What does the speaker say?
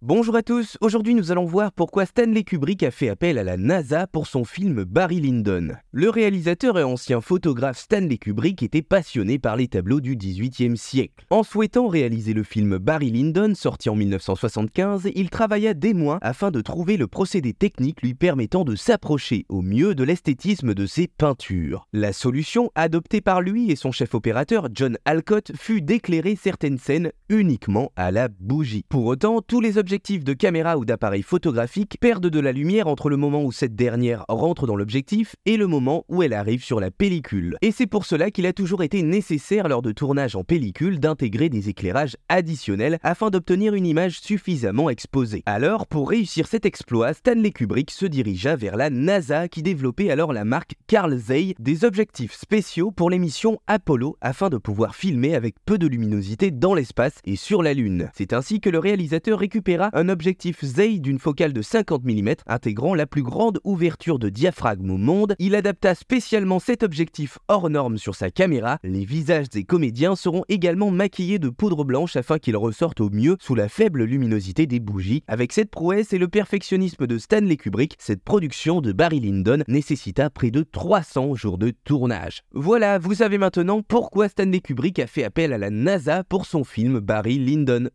Bonjour à tous, aujourd'hui nous allons voir pourquoi Stanley Kubrick a fait appel à la NASA pour son film Barry Lyndon. Le réalisateur et ancien photographe Stanley Kubrick était passionné par les tableaux du XVIIIe siècle. En souhaitant réaliser le film Barry Lyndon, sorti en 1975, il travailla des mois afin de trouver le procédé technique lui permettant de s'approcher au mieux de l'esthétisme de ses peintures. La solution adoptée par lui et son chef opérateur John Alcott fut d'éclairer certaines scènes uniquement à la bougie. Pour autant, tous les objectifs de caméra ou d'appareil photographique perdent de la lumière entre le moment où cette dernière rentre dans l'objectif et le moment où elle arrive sur la pellicule. Et c'est pour cela qu'il a toujours été nécessaire lors de tournage en pellicule d'intégrer des éclairages additionnels afin d'obtenir une image suffisamment exposée. Alors, pour réussir cet exploit, Stanley Kubrick se dirigea vers la NASA qui développait alors la marque Carl Zeiss des objectifs spéciaux pour les missions Apollo afin de pouvoir filmer avec peu de luminosité dans l'espace et sur la Lune. C'est ainsi que le réalisateur un objectif Zeiss d'une focale de 50 mm intégrant la plus grande ouverture de diaphragme au monde. Il adapta spécialement cet objectif hors norme sur sa caméra. Les visages des comédiens seront également maquillés de poudre blanche afin qu'ils ressortent au mieux sous la faible luminosité des bougies. Avec cette prouesse et le perfectionnisme de Stanley Kubrick, cette production de Barry Lyndon nécessita près de 300 jours de tournage. Voilà, vous savez maintenant pourquoi Stanley Kubrick a fait appel à la NASA pour son film Barry Lyndon.